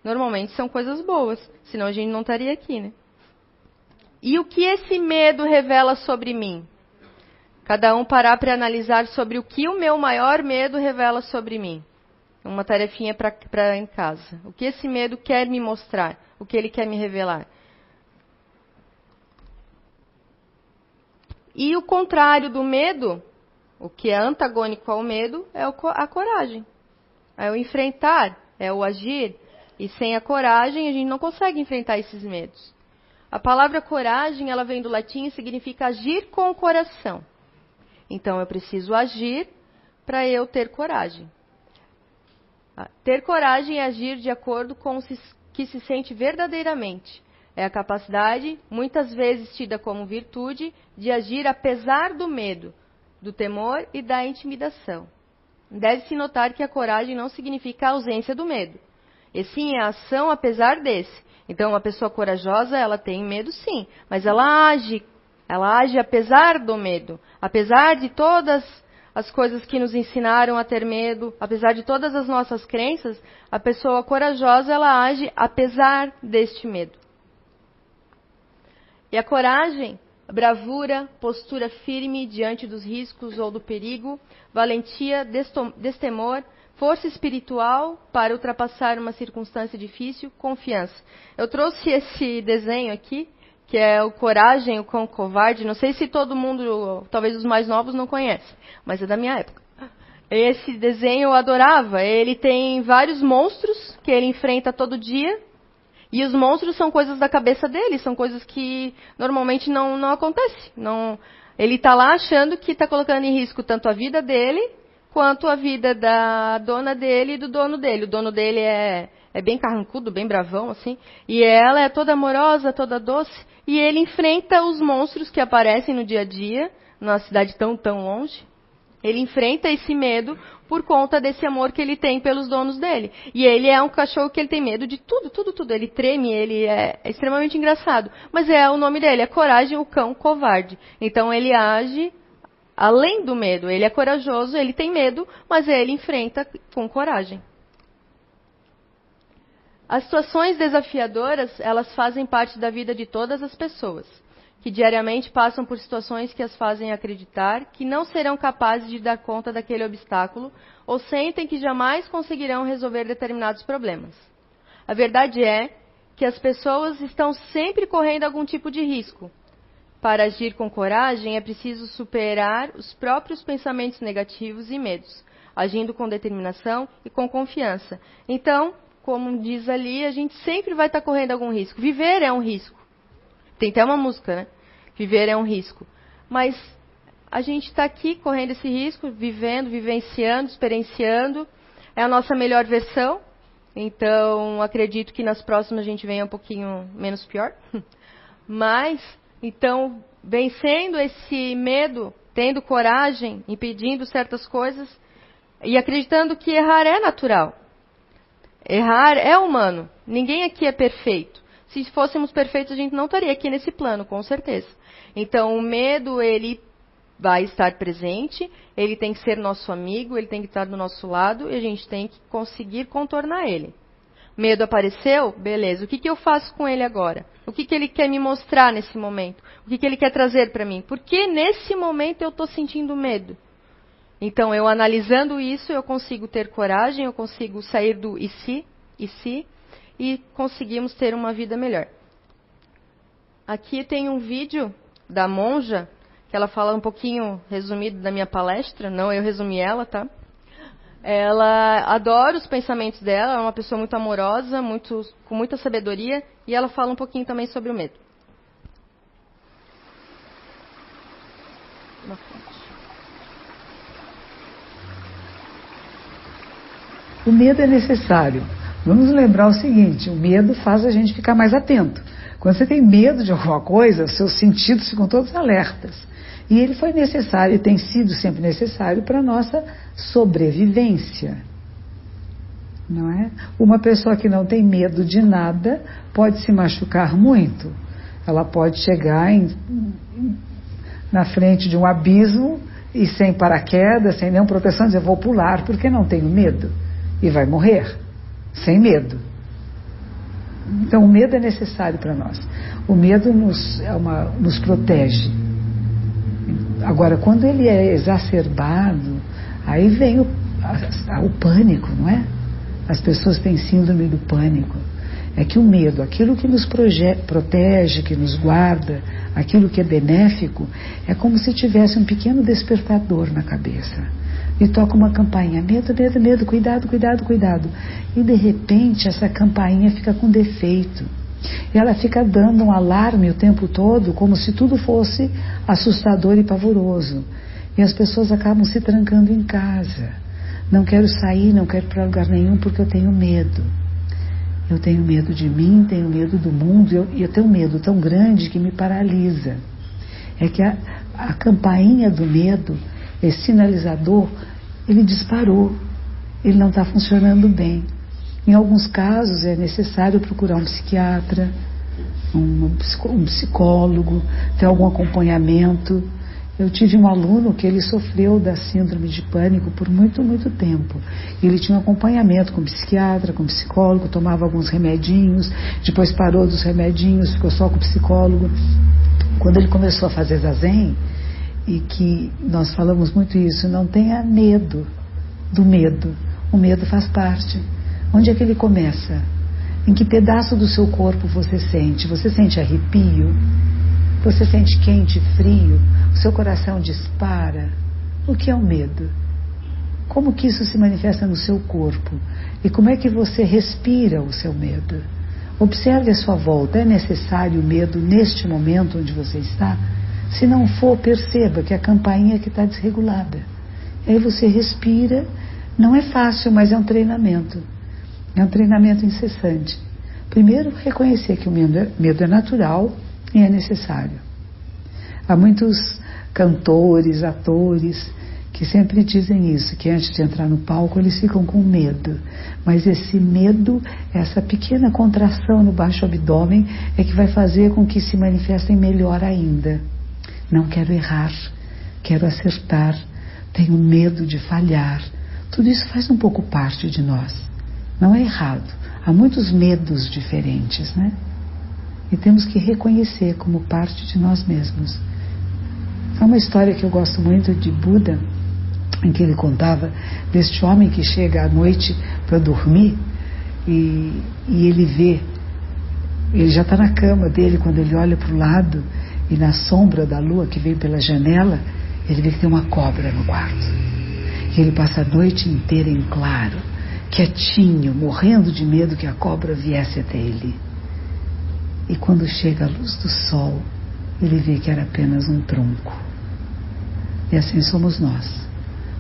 Normalmente são coisas boas, senão a gente não estaria aqui, né? E o que esse medo revela sobre mim? Cada um parar para analisar sobre o que o meu maior medo revela sobre mim. Uma tarefinha para em casa. O que esse medo quer me mostrar? O que ele quer me revelar? E o contrário do medo, o que é antagônico ao medo, é a coragem. É o enfrentar, é o agir. E sem a coragem, a gente não consegue enfrentar esses medos. A palavra coragem, ela vem do latim e significa agir com o coração. Então eu preciso agir para eu ter coragem. Ter coragem é agir de acordo com o que se sente verdadeiramente. É a capacidade, muitas vezes tida como virtude, de agir apesar do medo, do temor e da intimidação. Deve-se notar que a coragem não significa a ausência do medo, e sim a ação apesar desse. Então, uma pessoa corajosa, ela tem medo sim, mas ela age ela age apesar do medo, apesar de todas as coisas que nos ensinaram a ter medo, apesar de todas as nossas crenças, a pessoa corajosa ela age apesar deste medo. E a coragem, bravura, postura firme diante dos riscos ou do perigo, valentia, destemor, força espiritual para ultrapassar uma circunstância difícil, confiança. Eu trouxe esse desenho aqui que é o Coragem, o Cão Covarde. Não sei se todo mundo, talvez os mais novos, não conhecem, mas é da minha época. Esse desenho eu adorava. Ele tem vários monstros que ele enfrenta todo dia. E os monstros são coisas da cabeça dele, são coisas que normalmente não, não acontecem. Não, ele está lá achando que está colocando em risco tanto a vida dele quanto a vida da dona dele e do dono dele. O dono dele é, é bem carrancudo, bem bravão, assim. E ela é toda amorosa, toda doce. E ele enfrenta os monstros que aparecem no dia a dia, numa cidade tão, tão longe. Ele enfrenta esse medo por conta desse amor que ele tem pelos donos dele. E ele é um cachorro que ele tem medo de tudo, tudo, tudo. Ele treme, ele é extremamente engraçado. Mas é o nome dele, é Coragem, o cão covarde. Então ele age além do medo. Ele é corajoso, ele tem medo, mas ele enfrenta com coragem. As situações desafiadoras, elas fazem parte da vida de todas as pessoas, que diariamente passam por situações que as fazem acreditar que não serão capazes de dar conta daquele obstáculo ou sentem que jamais conseguirão resolver determinados problemas. A verdade é que as pessoas estão sempre correndo algum tipo de risco. Para agir com coragem, é preciso superar os próprios pensamentos negativos e medos, agindo com determinação e com confiança. Então, como diz ali, a gente sempre vai estar tá correndo algum risco. Viver é um risco. Tem até uma música, né? Viver é um risco. Mas a gente está aqui correndo esse risco, vivendo, vivenciando, experienciando. É a nossa melhor versão. Então, acredito que nas próximas a gente venha um pouquinho menos pior. [LAUGHS] Mas, então, vencendo esse medo, tendo coragem, impedindo certas coisas e acreditando que errar é natural. Errar é humano. Ninguém aqui é perfeito. Se fôssemos perfeitos, a gente não estaria aqui nesse plano, com certeza. Então, o medo, ele vai estar presente, ele tem que ser nosso amigo, ele tem que estar do nosso lado e a gente tem que conseguir contornar ele. Medo apareceu? Beleza. O que, que eu faço com ele agora? O que, que ele quer me mostrar nesse momento? O que, que ele quer trazer para mim? Por que nesse momento eu estou sentindo medo? Então, eu analisando isso, eu consigo ter coragem, eu consigo sair do e se, e se, e conseguimos ter uma vida melhor. Aqui tem um vídeo da monja, que ela fala um pouquinho resumido da minha palestra, não eu resumi ela, tá? Ela adora os pensamentos dela, é uma pessoa muito amorosa, muito, com muita sabedoria, e ela fala um pouquinho também sobre o medo. Uma O medo é necessário. Vamos lembrar o seguinte: o medo faz a gente ficar mais atento. Quando você tem medo de alguma coisa, seus sentidos ficam todos alertas. E ele foi necessário e tem sido sempre necessário para a nossa sobrevivência. Não é? Uma pessoa que não tem medo de nada pode se machucar muito. Ela pode chegar em, na frente de um abismo e sem paraquedas, sem nenhuma proteção, dizer vou pular porque não tenho medo e vai morrer, sem medo. Então, o medo é necessário para nós. O medo nos, é uma, nos protege. Agora, quando ele é exacerbado, aí vem o, a, o pânico, não é? As pessoas têm síndrome do pânico. É que o medo, aquilo que nos protege, que nos guarda, aquilo que é benéfico, é como se tivesse um pequeno despertador na cabeça. E toca uma campainha: medo, medo, medo, cuidado, cuidado, cuidado. E de repente essa campainha fica com defeito. E ela fica dando um alarme o tempo todo, como se tudo fosse assustador e pavoroso. E as pessoas acabam se trancando em casa. Não quero sair, não quero ir para lugar nenhum porque eu tenho medo. Eu tenho medo de mim, tenho medo do mundo, e eu, eu, tenho um medo tão grande que me paralisa. É que a, a campainha do medo, esse sinalizador, ele disparou, ele não está funcionando bem. Em alguns casos é necessário procurar um psiquiatra, um, um psicólogo, ter algum acompanhamento. Eu tive um aluno que ele sofreu da síndrome de pânico por muito, muito tempo. Ele tinha um acompanhamento com psiquiatra, com psicólogo, tomava alguns remedinhos, depois parou dos remedinhos, ficou só com o psicólogo. Quando ele começou a fazer zazen, e que nós falamos muito isso, não tenha medo do medo. O medo faz parte. Onde é que ele começa? Em que pedaço do seu corpo você sente? Você sente arrepio? Você sente quente, frio? O seu coração dispara? O que é o medo? Como que isso se manifesta no seu corpo? E como é que você respira o seu medo? Observe a sua volta. É necessário o medo neste momento onde você está? Se não for, perceba que a campainha que está desregulada. Aí você respira. Não é fácil, mas é um treinamento. É um treinamento incessante. Primeiro, reconhecer que o é, medo é natural e é necessário. Há muitos cantores, atores, que sempre dizem isso, que antes de entrar no palco eles ficam com medo. Mas esse medo, essa pequena contração no baixo abdômen, é que vai fazer com que se manifestem melhor ainda. Não quero errar, quero acertar, tenho medo de falhar. Tudo isso faz um pouco parte de nós. Não é errado. Há muitos medos diferentes, né? E temos que reconhecer como parte de nós mesmos. Há uma história que eu gosto muito de Buda, em que ele contava deste homem que chega à noite para dormir e, e ele vê, ele já está na cama dele quando ele olha para o lado e na sombra da lua que vem pela janela, ele vê que tem uma cobra no quarto. E ele passa a noite inteira em claro quietinho, morrendo de medo que a cobra viesse até ele. E quando chega a luz do sol, ele vê que era apenas um tronco. E assim somos nós.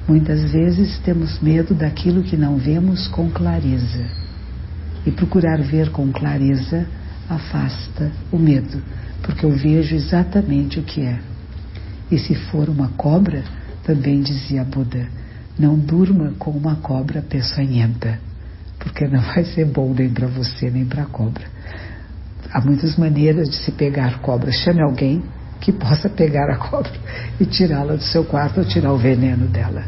Muitas vezes temos medo daquilo que não vemos com clareza. E procurar ver com clareza afasta o medo, porque eu vejo exatamente o que é. E se for uma cobra, também dizia Buda, não durma com uma cobra peçonhenta, porque não vai ser bom nem para você nem para a cobra. Há muitas maneiras de se pegar cobra. Chame alguém que possa pegar a cobra e tirá-la do seu quarto ou tirar o veneno dela.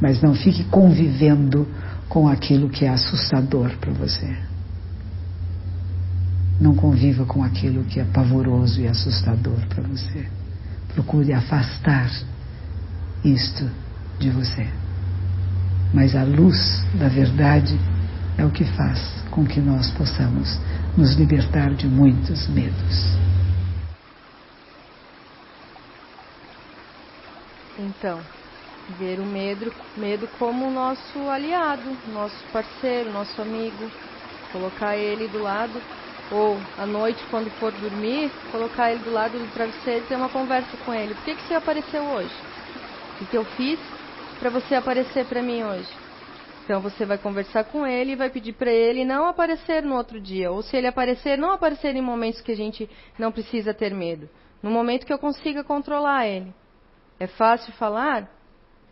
Mas não fique convivendo com aquilo que é assustador para você. Não conviva com aquilo que é pavoroso e assustador para você. Procure afastar isto de você. Mas a luz da verdade é o que faz com que nós possamos nos libertar de muitos medos. Então, ver o medo, medo como nosso aliado, nosso parceiro, nosso amigo, colocar ele do lado, ou à noite, quando for dormir, colocar ele do lado do travesseiro e ter uma conversa com ele. Por que, que você apareceu hoje? O que eu fiz para você aparecer para mim hoje. Então você vai conversar com ele e vai pedir para ele não aparecer no outro dia. Ou se ele aparecer, não aparecer em momentos que a gente não precisa ter medo. No momento que eu consiga controlar ele. É fácil falar?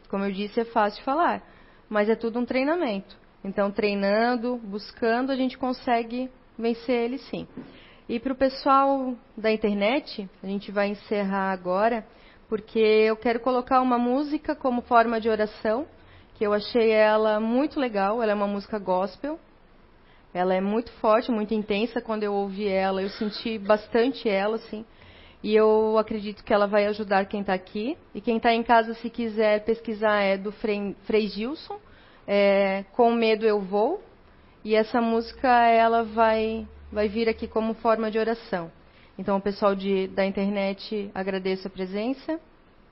Como eu disse, é fácil falar. Mas é tudo um treinamento. Então, treinando, buscando, a gente consegue vencer ele sim. E para o pessoal da internet, a gente vai encerrar agora porque eu quero colocar uma música como forma de oração, que eu achei ela muito legal. Ela é uma música gospel. Ela é muito forte, muito intensa. Quando eu ouvi ela, eu senti bastante ela, assim. E eu acredito que ela vai ajudar quem está aqui. E quem está em casa, se quiser pesquisar, é do Frei, Frei Gilson. É, Com Medo Eu Vou. E essa música, ela vai, vai vir aqui como forma de oração. Então, o pessoal de, da internet, agradeço a presença.